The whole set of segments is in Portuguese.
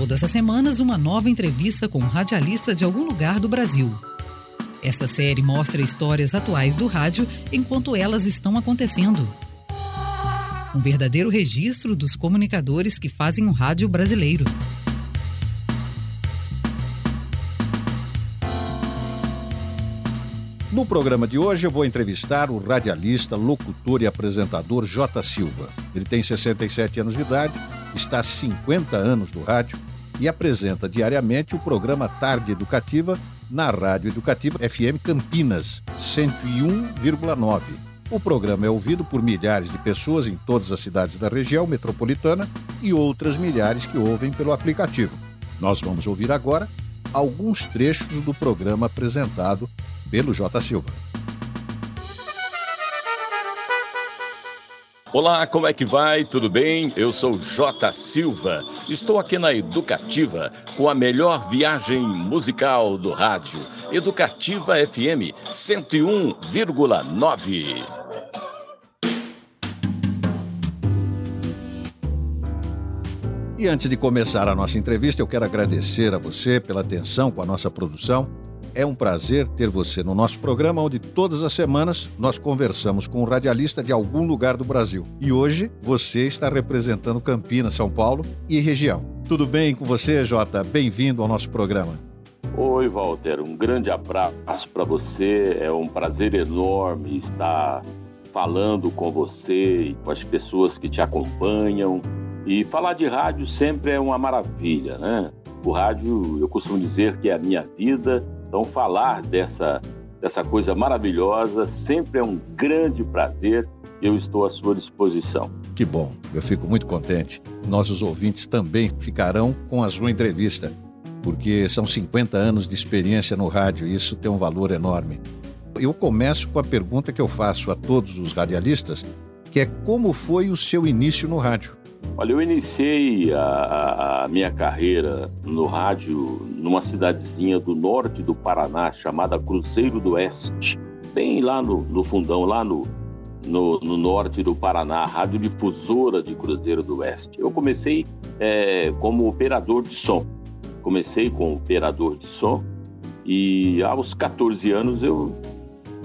Todas as semanas, uma nova entrevista com um radialista de algum lugar do Brasil. Esta série mostra histórias atuais do rádio enquanto elas estão acontecendo. Um verdadeiro registro dos comunicadores que fazem o rádio brasileiro. No programa de hoje eu vou entrevistar o radialista, locutor e apresentador J. Silva. Ele tem 67 anos de idade, está há 50 anos no rádio e apresenta diariamente o programa Tarde Educativa na Rádio Educativa FM Campinas, 101,9. O programa é ouvido por milhares de pessoas em todas as cidades da região metropolitana e outras milhares que ouvem pelo aplicativo. Nós vamos ouvir agora alguns trechos do programa apresentado pelo J. Silva. Olá, como é que vai? Tudo bem? Eu sou J Silva. Estou aqui na Educativa com a melhor viagem musical do rádio. Educativa FM 101,9. E antes de começar a nossa entrevista, eu quero agradecer a você pela atenção com a nossa produção é um prazer ter você no nosso programa, onde todas as semanas nós conversamos com um radialista de algum lugar do Brasil. E hoje você está representando Campinas, São Paulo e região. Tudo bem com você, Jota? Bem-vindo ao nosso programa. Oi, Walter. Um grande abraço para você. É um prazer enorme estar falando com você e com as pessoas que te acompanham. E falar de rádio sempre é uma maravilha, né? O rádio, eu costumo dizer que é a minha vida então, falar dessa, dessa coisa maravilhosa sempre é um grande prazer eu estou à sua disposição. Que bom, eu fico muito contente. Nossos ouvintes também ficarão com a sua entrevista, porque são 50 anos de experiência no rádio e isso tem um valor enorme. Eu começo com a pergunta que eu faço a todos os radialistas, que é como foi o seu início no rádio? Olha, eu iniciei a, a, minha carreira no rádio numa cidadezinha do norte do Paraná chamada Cruzeiro do Oeste, bem lá no, no fundão, lá no, no, no, norte do Paraná, rádio difusora de Cruzeiro do Oeste. Eu comecei é, como operador de som. Comecei como operador de som e aos 14 anos eu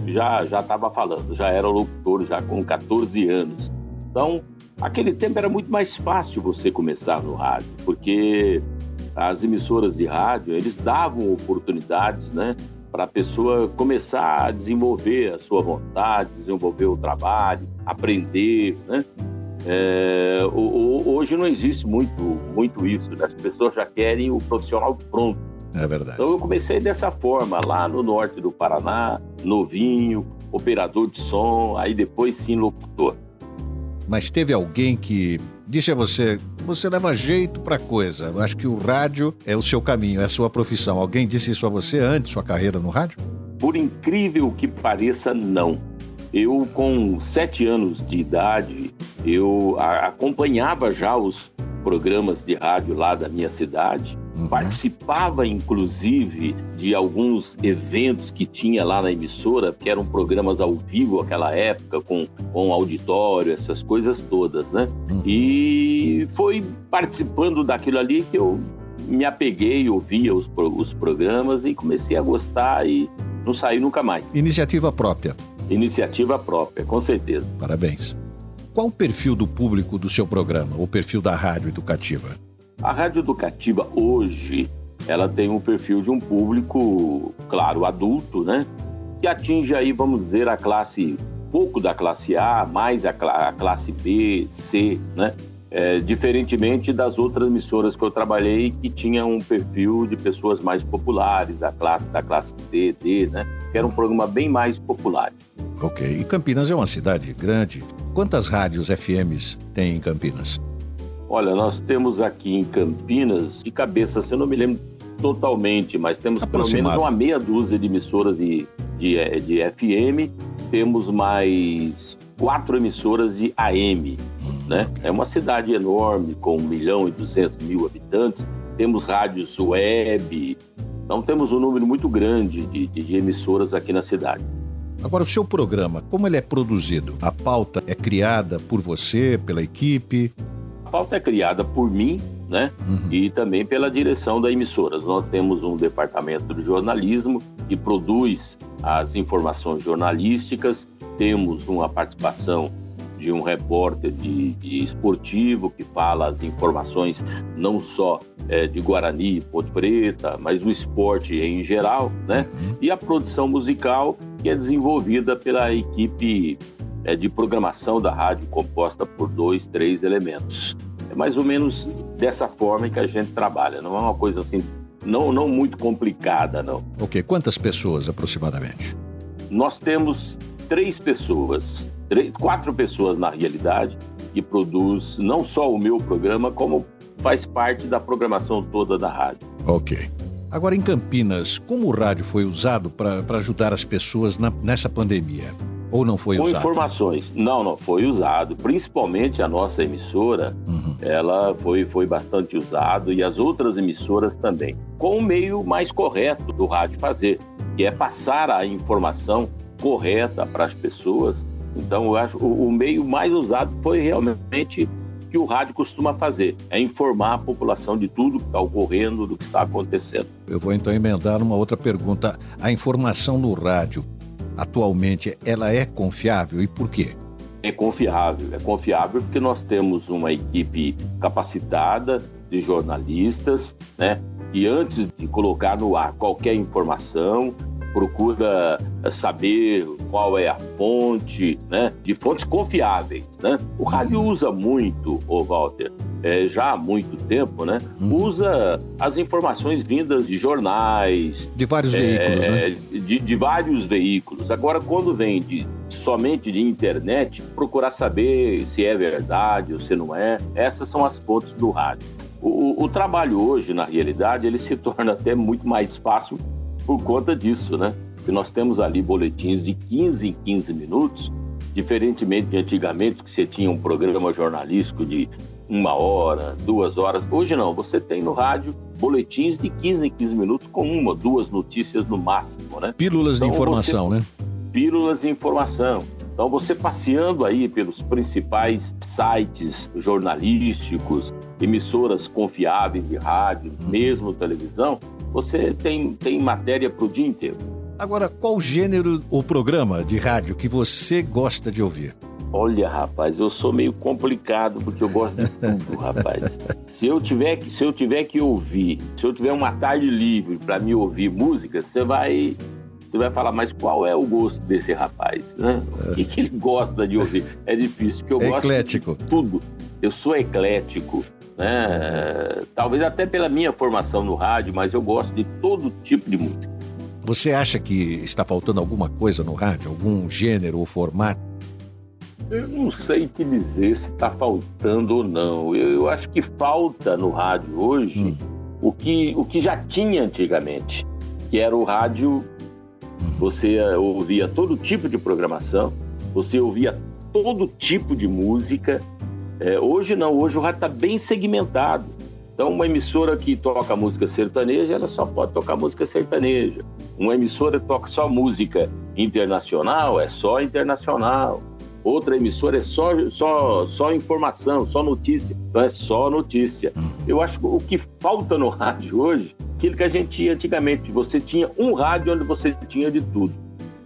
já já estava falando, já era locutor já com 14 anos. Então Aquele tempo era muito mais fácil você começar no rádio, porque as emissoras de rádio, eles davam oportunidades, né, para a pessoa começar a desenvolver a sua vontade, desenvolver o trabalho, aprender, né? É, hoje não existe muito, muito isso, né? as pessoas já querem o profissional pronto. É verdade. Então eu comecei dessa forma, lá no norte do Paraná, novinho, operador de som, aí depois sim locutor mas teve alguém que disse a você: você leva jeito para coisa. Eu acho que o rádio é o seu caminho, é a sua profissão. Alguém disse isso a você antes sua carreira no rádio? Por incrível que pareça, não. Eu, com sete anos de idade, eu acompanhava já os programas de rádio lá da minha cidade, uhum. participava inclusive de alguns eventos que tinha lá na emissora, que eram programas ao vivo aquela época, com, com auditório, essas coisas todas, né? Uhum. E foi participando daquilo ali que eu me apeguei, ouvia os, os programas e comecei a gostar e não saí nunca mais. Iniciativa própria. Iniciativa própria, com certeza. Parabéns. Qual o perfil do público do seu programa, o perfil da rádio educativa? A rádio educativa hoje, ela tem um perfil de um público, claro, adulto, né? Que atinge aí, vamos dizer, a classe, pouco da classe A, mais a, a classe B, C, né? É, diferentemente das outras emissoras que eu trabalhei que tinham um perfil de pessoas mais populares, da classe da classe C, D, né? Que era um programa bem mais popular. Ok. E Campinas é uma cidade grande, Quantas rádios FMs tem em Campinas? Olha, nós temos aqui em Campinas, de cabeça, se eu não me lembro totalmente, mas temos pelo menos uma meia dúzia de emissoras de, de, de FM, temos mais quatro emissoras de AM. Né? É uma cidade enorme, com 1 milhão e 200 mil habitantes, temos rádios web, então temos um número muito grande de, de, de emissoras aqui na cidade. Agora, o seu programa, como ele é produzido? A pauta é criada por você, pela equipe? A pauta é criada por mim né? Uhum. E também pela direção da emissora. Nós temos um departamento de jornalismo que produz as informações jornalísticas, temos uma participação de um repórter de, de esportivo que fala as informações não só é, de Guarani, Ponte Preta, mas do esporte em geral, né? Uhum. E a produção musical que é desenvolvida pela equipe é, de programação da rádio composta por dois, três elementos. É mais ou menos dessa forma que a gente trabalha. Não é uma coisa assim, não, não muito complicada, não. Ok. Quantas pessoas aproximadamente? Nós temos três pessoas três, quatro pessoas na realidade que produz não só o meu programa, como faz parte da programação toda da rádio. Ok. Agora, em Campinas, como o rádio foi usado para ajudar as pessoas na, nessa pandemia? Ou não foi Com usado? informações. Não, não, foi usado. Principalmente a nossa emissora, uhum. Ela foi, foi bastante usado e as outras emissoras também. Com o meio mais correto do rádio fazer, que é passar a informação correta para as pessoas então, eu acho o, o meio mais usado foi realmente que o rádio costuma fazer, é informar a população de tudo que está ocorrendo, do que está acontecendo. Eu vou então emendar uma outra pergunta. A informação no rádio, atualmente, ela é confiável e por quê? É confiável, é confiável porque nós temos uma equipe capacitada de jornalistas, né? E antes de colocar no ar qualquer informação, procura eh, saber qual é a fonte, né? De fontes confiáveis, né? O rádio uhum. usa muito, o Walter, é, já há muito tempo, né? Uhum. Usa as informações vindas de jornais, de vários é, veículos, né? De, de vários veículos. Agora, quando vem de somente de internet, procurar saber se é verdade ou se não é. Essas são as fontes do rádio. O, o, trabalho hoje, na realidade, ele se torna até muito mais fácil por conta disso, né? Que nós temos ali boletins de 15 em 15 minutos, diferentemente de antigamente, que você tinha um programa jornalístico de uma hora, duas horas. Hoje não, você tem no rádio boletins de 15 em 15 minutos com uma, duas notícias no máximo, né? Pílulas então, de informação, você... né? Pílulas de informação. Então, você passeando aí pelos principais sites jornalísticos, emissoras confiáveis de rádio, mesmo televisão, você tem, tem matéria para o dia inteiro. Agora, qual gênero ou programa de rádio que você gosta de ouvir? Olha, rapaz, eu sou meio complicado porque eu gosto de tudo, rapaz. Se eu tiver que, se eu tiver que ouvir, se eu tiver uma tarde livre para me ouvir música, você vai, você vai falar, mas qual é o gosto desse rapaz, né? O que, que ele gosta de ouvir? É difícil, porque eu é gosto eclético. de tudo. Eu sou eclético né? Talvez até pela minha formação no rádio, mas eu gosto de todo tipo de música. Você acha que está faltando alguma coisa no rádio, algum gênero ou formato? Eu não sei te dizer se está faltando ou não. Eu, eu, acho que falta no rádio hoje hum. o, que, o que já tinha antigamente, que era o rádio. Você ouvia todo tipo de programação, você ouvia todo tipo de música é, hoje não, hoje o rádio está bem segmentado. Então, uma emissora que toca música sertaneja, ela só pode tocar música sertaneja. Uma emissora que toca só música internacional, é só internacional. Outra emissora é só, só, só informação, só notícia. Então, é só notícia. Uhum. Eu acho que o que falta no rádio hoje, aquilo que a gente tinha antigamente. Você tinha um rádio onde você tinha de tudo.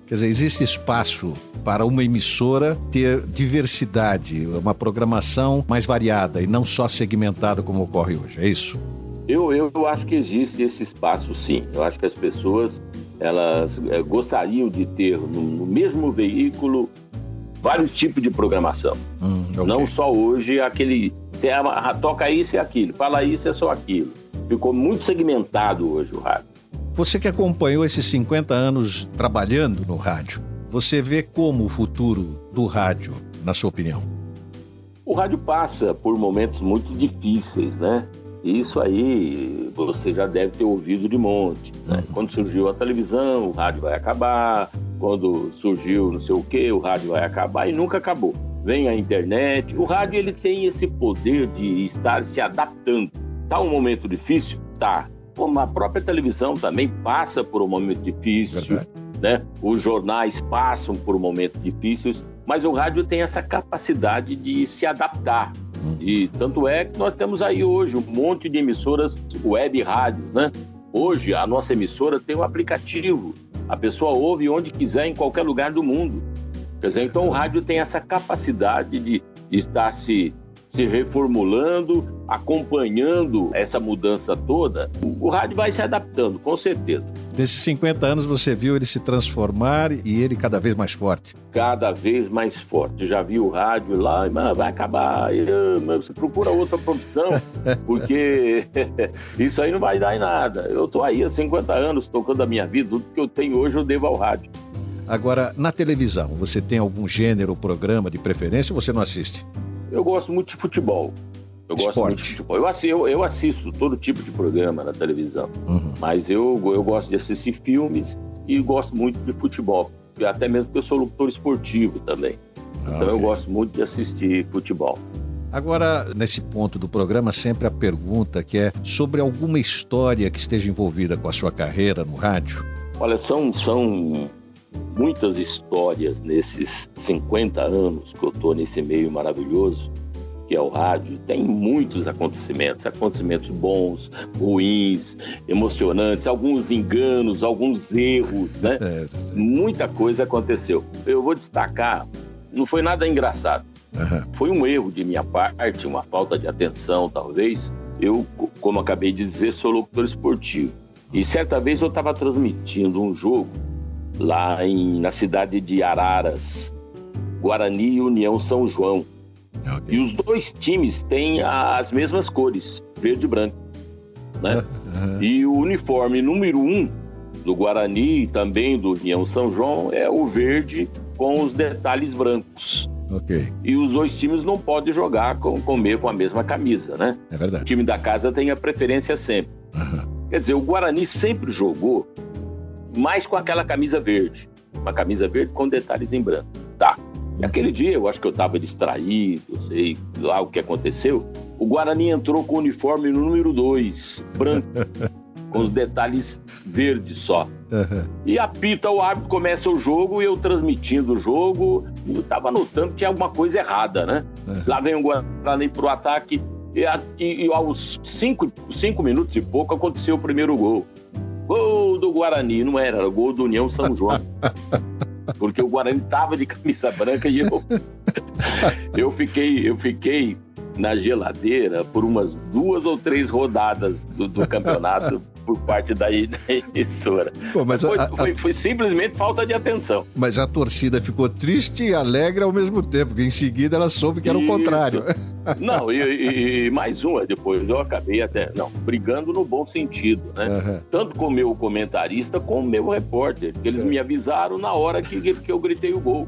Quer dizer, existe espaço para uma emissora ter diversidade, uma programação mais variada e não só segmentada como ocorre hoje, é isso? Eu, eu acho que existe esse espaço sim. Eu acho que as pessoas elas é, gostariam de ter no, no, mesmo veículo vários tipos de programação. Hum, okay. Não só hoje aquele. Você toca isso e aquilo, fala isso é só aquilo. Ficou muito segmentado hoje o rádio. Você que acompanhou esses 50 anos trabalhando no rádio, você vê como o futuro do rádio, na sua opinião? O rádio passa por momentos muito difíceis, né? Isso aí você já deve ter ouvido de monte. Né? Uhum. Quando surgiu a televisão, o rádio vai acabar. Quando surgiu não sei o que, o rádio vai acabar e nunca acabou. Vem a internet. O rádio ele tem esse poder de estar se adaptando. Tá um momento difícil? Tá como a própria televisão também passa por um momento difícil, né? Os jornais passam por momentos difíceis, mas o rádio tem essa capacidade de se adaptar. E tanto é que nós temos aí hoje um monte de emissoras web rádio, né? Hoje a nossa emissora tem um aplicativo. A pessoa ouve onde quiser, em qualquer lugar do mundo. Quer dizer, então o rádio tem essa capacidade de, de estar se se reformulando, acompanhando essa mudança toda, o rádio vai se adaptando, com certeza. Nesses 50 anos você viu ele se transformar e ele cada vez mais forte? Cada vez mais forte. Já vi o rádio lá, mas vai acabar, você procura outra profissão, porque isso aí não vai dar em nada. Eu estou aí há 50 anos tocando a minha vida, tudo que eu tenho hoje eu devo ao rádio. Agora, na televisão, você tem algum gênero ou programa de preferência ou você não assiste? Eu gosto muito de futebol. Eu Esporte. gosto muito de futebol. Eu assisto, eu, eu assisto, todo tipo de programa na televisão, uhum. mas eu, eu gosto de assistir filmes e gosto muito de futebol. Até mesmo porque eu sou locutor esportivo também. Ah, então okay. eu gosto muito de assistir futebol. Agora, nesse ponto do programa, sempre a pergunta que é sobre alguma história que esteja envolvida com a sua carreira no rádio. Olha, são, são muitas histórias nesses 50 anos que eu estou nesse meio maravilhoso que é o rádio, tem muitos acontecimentos, acontecimentos bons, ruins, emocionantes, alguns enganos, alguns erros, né? É, Muita coisa aconteceu. Eu vou destacar, não foi nada engraçado. Uhum. Foi um erro de minha parte, uma falta de atenção, talvez. Eu, como acabei de dizer, sou locutor esportivo. E certa vez eu estava transmitindo um jogo lá em, na cidade de Araras, Guarani e União São João. Okay. E os dois times têm as mesmas cores, verde e branco. Né? Uhum. E o uniforme número um do Guarani e também do União São João é o verde com os detalhes brancos. Okay. E os dois times não podem jogar com, comer com a mesma camisa, né? É verdade. O time da casa tem a preferência sempre. Uhum. Quer dizer, o Guarani sempre jogou mais com aquela camisa verde. Uma camisa verde com detalhes em branco. Tá. Naquele dia, eu acho que eu estava distraído, sei lá o que aconteceu. O Guarani entrou com o uniforme número 2, branco, com os detalhes verdes só. Uhum. E apita o árbitro, começa o jogo, e eu transmitindo o jogo, e eu estava notando que tinha alguma coisa errada, né? Uhum. Lá vem o Guarani pro ataque, e, e, e aos cinco, cinco minutos e pouco aconteceu o primeiro gol. Gol do Guarani, não era, era gol do União São João. Porque o Guarani tava de camisa branca e eu eu fiquei, eu fiquei na geladeira por umas duas ou três rodadas do, do campeonato por parte da, emissora. Pô, mas foi, a, a... Foi, foi, simplesmente falta de atenção. Mas a torcida ficou triste e alegre ao mesmo tempo, porque em seguida ela soube que era Isso. o contrário. Não, e, e, mais uma depois, eu acabei até, não, brigando no bom sentido, né? Uhum. Tanto com o meu comentarista como o meu repórter, eles é. me avisaram na hora que, que eu gritei o gol.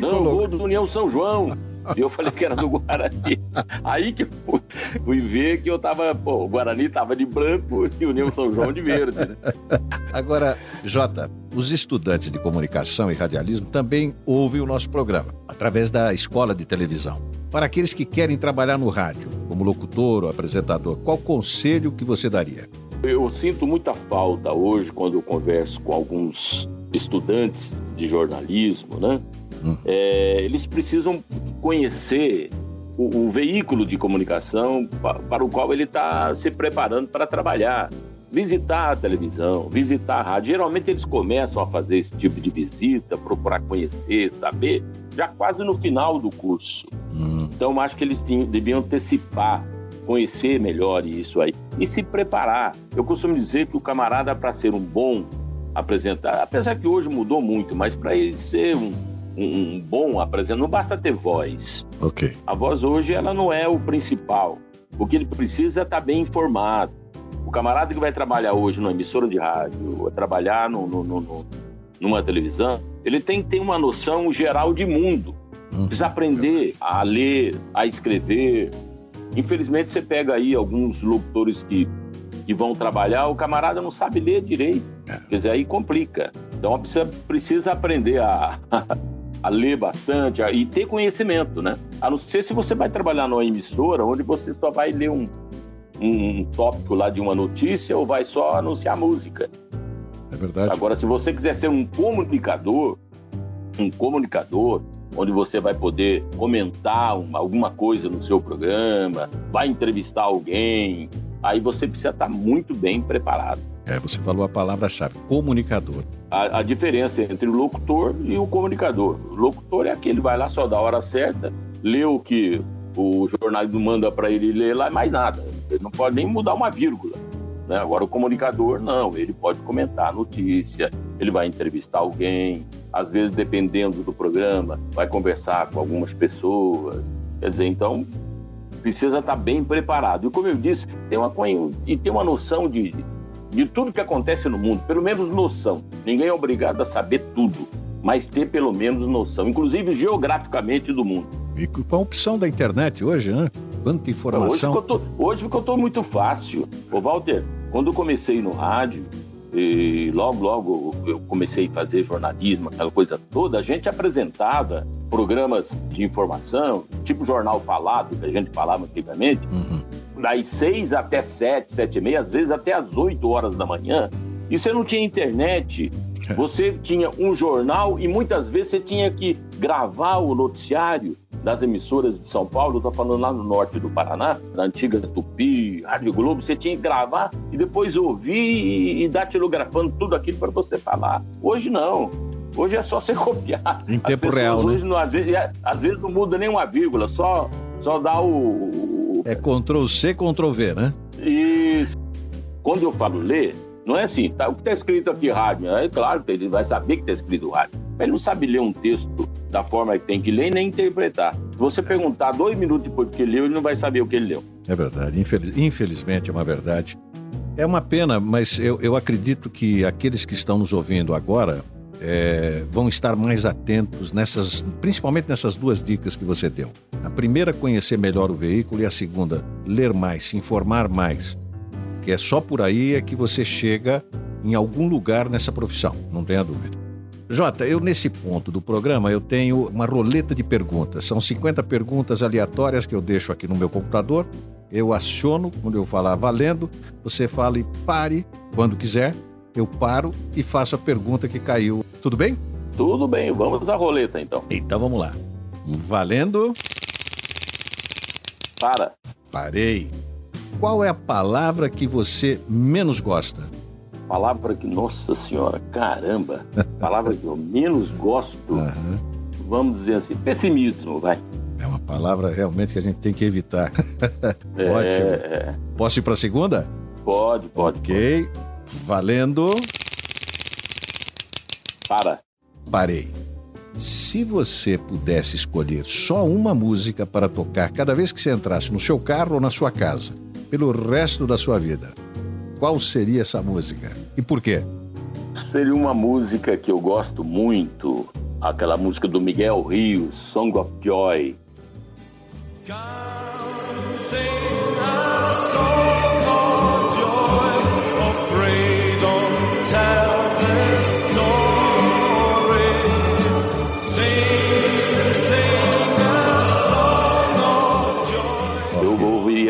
não, o gol do União São João. E eu falei que era do Guarani. Aí que fui, fui ver que eu tava, pô, o Guarani tava de branco e o União São João de verde. Né? Agora, Jota, os estudantes de comunicação e radialismo também ouvem o nosso programa, através da escola de televisão. Para aqueles que querem trabalhar no rádio, como locutor ou apresentador, qual conselho que você daria? Eu sinto muita falta hoje quando eu converso com alguns estudantes de jornalismo, né? Hum. É, eles precisam conhecer o, o, veículo de comunicação para, para o qual ele está se preparando para trabalhar. Visitar a televisão, visitar a rádio. Geralmente eles começam a fazer esse tipo de visita, procurar conhecer, saber, já quase no final do curso. Hum. Então, acho que eles tinham, deviam antecipar, conhecer melhor isso aí e se preparar. Eu costumo dizer que o camarada, para ser um bom apresentador, apesar que hoje mudou muito, mas para ele ser um um, bom apresentador, não basta ter voz. Ok. A voz hoje ela não é o principal. O que ele precisa é estar bem informado. O camarada que vai trabalhar hoje numa emissora de rádio, ou trabalhar no, no, no, numa televisão, ele tem que ter uma noção geral de mundo. Uhum. Precisa aprender a ler, a escrever. Infelizmente, você pega aí alguns locutores que, que vão trabalhar, o camarada não sabe ler direito. É. Quer dizer, aí complica. Então, precisa, precisa aprender a, a ler bastante a, e ter conhecimento, né? A não ser se você vai trabalhar numa emissora onde você só vai ler um, um, um tópico lá de uma notícia ou vai só anunciar música. É verdade. Agora, se você quiser ser um comunicador, um comunicador, onde você vai poder comentar uma, alguma coisa no seu programa, vai entrevistar alguém. Aí você precisa estar muito bem preparado. É, você falou a palavra-chave, comunicador. A, a, diferença entre o locutor e o comunicador. O locutor é aquele que vai lá só da hora certa, lê o que o jornalismo manda para ele ler lá, mais nada. Ele não pode nem mudar uma vírgula. Né? Agora, o comunicador, não, ele pode comentar a notícia, ele vai entrevistar alguém, às vezes, dependendo do programa, vai conversar com algumas pessoas. Quer dizer, então, precisa estar bem preparado. E como eu disse, tem uma, e tem uma noção de, de tudo que acontece no mundo, pelo menos noção. Ninguém é obrigado a saber tudo, mas ter pelo menos noção, inclusive geograficamente do mundo. E com a opção da internet hoje, né? Quanta informação. Hoje, tô, hoje ficou muito fácil. Ô, Walter, quando eu comecei no rádio, e logo, logo eu comecei a fazer jornalismo, aquela coisa toda, a gente apresentava programas de informação, tipo jornal falado, que a gente falava antigamente, uhum. das seis até sete, sete e meia, às vezes até às oito horas da manhã, e você não tinha internet, é. você tinha um jornal e muitas vezes você tinha que gravar o noticiário das emissoras de São Paulo, estou falando lá no norte do Paraná, na antiga Tupi, Rádio Globo, você tinha que gravar e depois ouvir e, datilografando tudo aquilo para você falar. Hoje não. Hoje é só você copiar. Em tempo real, né? hoje né? Não, às, vezes, é, às vezes não muda nem uma vírgula, só, só dá o... É Ctrl C, Ctrl V, né? Isso. Quando eu falo ler, não é assim, tá, o que está escrito aqui rádio, é claro que ele vai saber que está escrito rádio, ele não sabe ler um texto da forma que tem que ler nem interpretar. Se você perguntar dois minutos depois que ele leu, ele não vai saber o que ele leu. É verdade, Infeliz, infelizmente é uma verdade. É uma pena, mas eu, eu acredito que aqueles que estão nos ouvindo agora é, vão estar mais atentos nessas, principalmente nessas duas dicas que você deu. A primeira, conhecer melhor o veículo, e a segunda, ler mais, se informar mais que é só por aí é que você chega em algum lugar nessa profissão, não tenha dúvida. Jota, eu nesse ponto do programa eu tenho uma roleta de perguntas. São 50 perguntas aleatórias que eu deixo aqui no meu computador. Eu aciono quando eu falar valendo, você fala e pare quando quiser. Eu paro e faço a pergunta que caiu. Tudo bem? Tudo bem, vamos à roleta então. Então vamos lá. Valendo. Para. Parei. Qual é a palavra que você menos gosta? Palavra que, nossa senhora, caramba, palavra que eu menos gosto, uhum. vamos dizer assim, pessimismo, vai. É uma palavra realmente que a gente tem que evitar. É, Ótimo. É... Posso ir para a segunda? Pode, pode. Ok. Pode. Valendo. Para. Parei. Se você pudesse escolher só uma música para tocar cada vez que você entrasse no seu carro ou na sua casa, pelo resto da sua vida. Qual seria essa música e por quê? Seria uma música que eu gosto muito, aquela música do Miguel Rio, Song of Joy.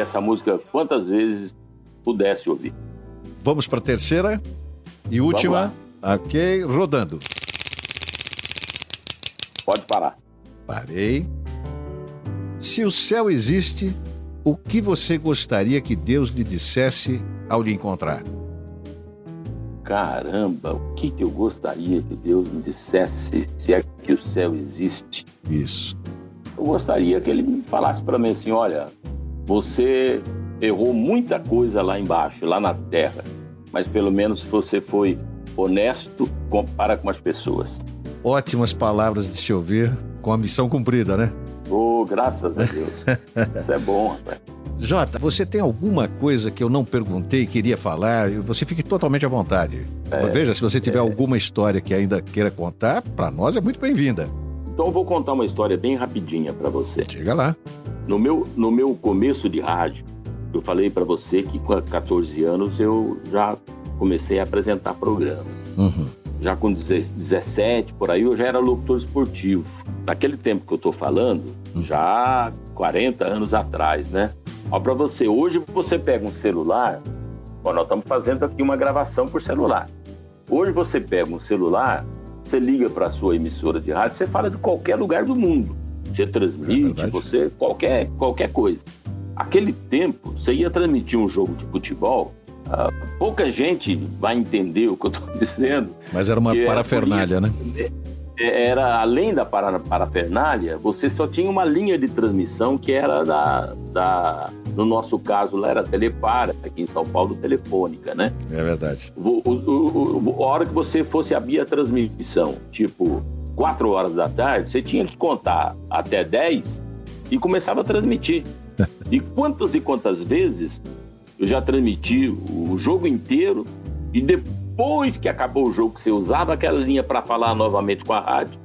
essa música quantas vezes pudesse ouvir. Vamos para a terceira e última. Ok, rodando. Pode parar. Parei. Se o céu existe, o que você gostaria que Deus lhe dissesse ao lhe encontrar? Caramba, o que, que eu gostaria que Deus me dissesse se é que o céu existe? Isso. Eu gostaria que ele me falasse para mim assim: olha, você errou muita coisa lá embaixo, lá na terra, mas pelo menos você foi honesto para com as pessoas. Ótimas palavras de se ouvir, com a missão cumprida, né? Oh, graças a Deus. Isso é bom, rapaz. Jota, você tem alguma coisa que eu não perguntei e queria falar? Você fique totalmente à vontade. É, Veja, se você tiver é... alguma história que ainda queira contar, para nós é muito bem-vinda. Então eu vou contar uma história bem rapidinha para você. Chega lá. No meu, no meu começo de rádio, eu falei para você que com 14 anos eu já comecei a apresentar programa. Uhum. Já com 17, por aí, eu já era locutor esportivo. Naquele tempo que eu estou falando, uhum. já 40 anos atrás, né? Ó, para você, hoje você pega um celular, ó, nós estamos fazendo aqui uma gravação por celular. Hoje você pega um celular você liga para a sua emissora de rádio, você fala de qualquer lugar do mundo. Você transmite, é você qualquer, qualquer coisa. Aquele tempo, você ia transmitir um jogo de futebol, uh, pouca gente vai entender o que eu estou dizendo. Mas era uma parafernália, né? É, era além da parafernália, você só tinha uma linha de transmissão que era da, da no nosso caso lá era Telepara, aqui em São Paulo Telefônica, né? É verdade. O, o, o, a hora que você fosse abrir a transmissão, tipo 4 horas da tarde, você tinha que contar até 10 e começava a transmitir. e quantas e quantas vezes eu já transmiti o jogo inteiro e depois que acabou o jogo, você usava aquela linha para falar novamente com a rádio,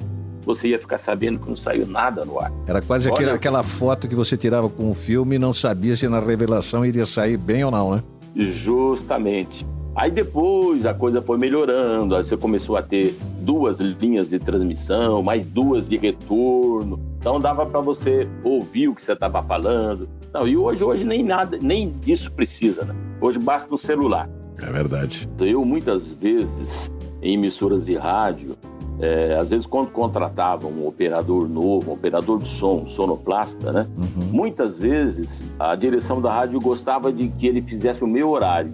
você ia ficar sabendo que não saiu nada no ar. Era quase Olha, aquela, aquela foto que você tirava com o filme e não sabia se na revelação iria sair bem ou não, né? Justamente. Aí depois a coisa foi melhorando, aí você começou a ter duas linhas de transmissão, mais duas de retorno. Então dava para você ouvir o que você estava falando. Não, e hoje, hoje nem nada, nem disso precisa, né? Hoje basta no celular. É verdade. Eu muitas vezes em emissoras de rádio, é, às vezes quando contratava um operador novo, um operador de som, um sonoplasta, né? Uhum. Muitas vezes a direção da rádio gostava de que ele fizesse o meu horário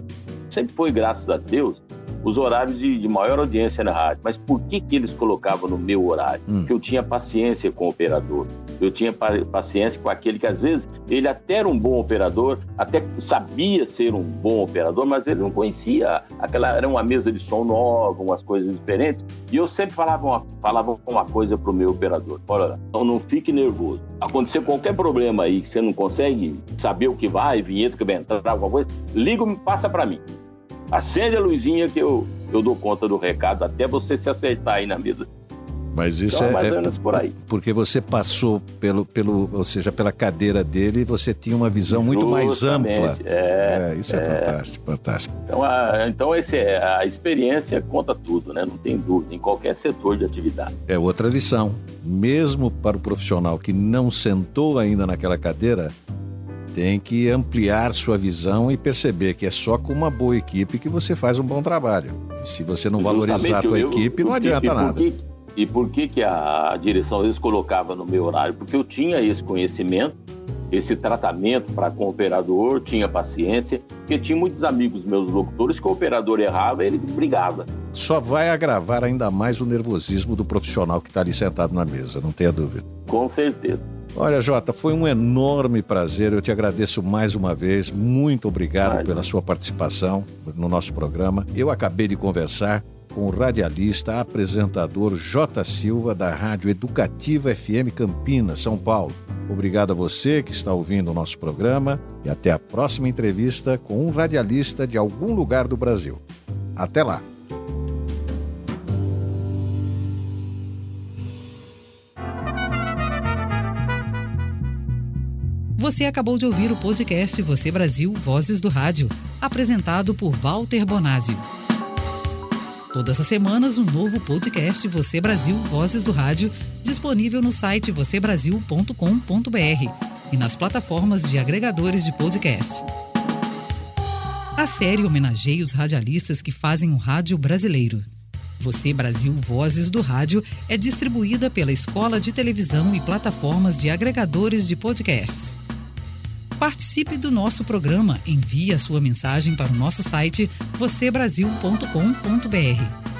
sempre foi, graças a Deus, os horários de, de, maior audiência na rádio. Mas por que, que eles colocavam no meu horário? Hum. Porque eu tinha paciência com o operador. Eu tinha paciência com aquele que, às vezes, ele até era um bom operador, até sabia ser um bom operador, mas ele não conhecia. Aquela era uma mesa de som nova, umas coisas diferentes. E eu sempre falava uma, falava uma coisa para o meu operador: olha, então não fique nervoso. Acontecer qualquer problema aí que você não consegue saber o que vai, vinheta que vai entrar, alguma coisa, liga e passa para mim. Acende a luzinha que eu, eu dou conta do recado até você se acertar aí na mesa. Mas isso então, é, menos por aí. porque você passou pelo, pelo, ou seja, pela cadeira dele e você tinha uma visão Justamente, muito mais ampla. É, é isso é, é, fantástico, fantástico. Então, a, então esse é, a experiência conta tudo, né? Não tem dúvida, em qualquer setor de atividade. É outra lição. Mesmo para o profissional que não sentou ainda naquela cadeira, tem que ampliar sua visão e perceber que é só com uma boa equipe que você faz um bom trabalho. E se você não Justamente, valorizar a tua eu, equipe, não adianta e nada. Que, e por que, que a direção eles colocava no meu horário? Porque eu tinha esse conhecimento, esse tratamento para com o operador, tinha paciência, porque tinha muitos amigos meus locutores que o operador errava ele brigava. Só vai agravar ainda mais o nervosismo do profissional que está ali sentado na mesa, não tenha dúvida. Com certeza. Olha, Jota, foi um enorme prazer. Eu te agradeço mais uma vez. Muito obrigado pela sua participação no nosso programa. Eu acabei de conversar com o radialista, apresentador J. Silva, da Rádio Educativa FM Campinas, São Paulo. Obrigado a você que está ouvindo o nosso programa e até a próxima entrevista com um radialista de algum lugar do Brasil. Até lá! Você acabou de ouvir o podcast Você Brasil Vozes do Rádio, apresentado por Walter Bonásio. Todas as semanas, um novo podcast Você Brasil Vozes do Rádio, disponível no site vocêbrasil.com.br e nas plataformas de agregadores de podcast. A série homenageia os radialistas que fazem o rádio brasileiro. Você Brasil Vozes do Rádio é distribuída pela Escola de Televisão e plataformas de agregadores de podcasts. Participe do nosso programa. Envie a sua mensagem para o nosso site vocêbrasil.com.br.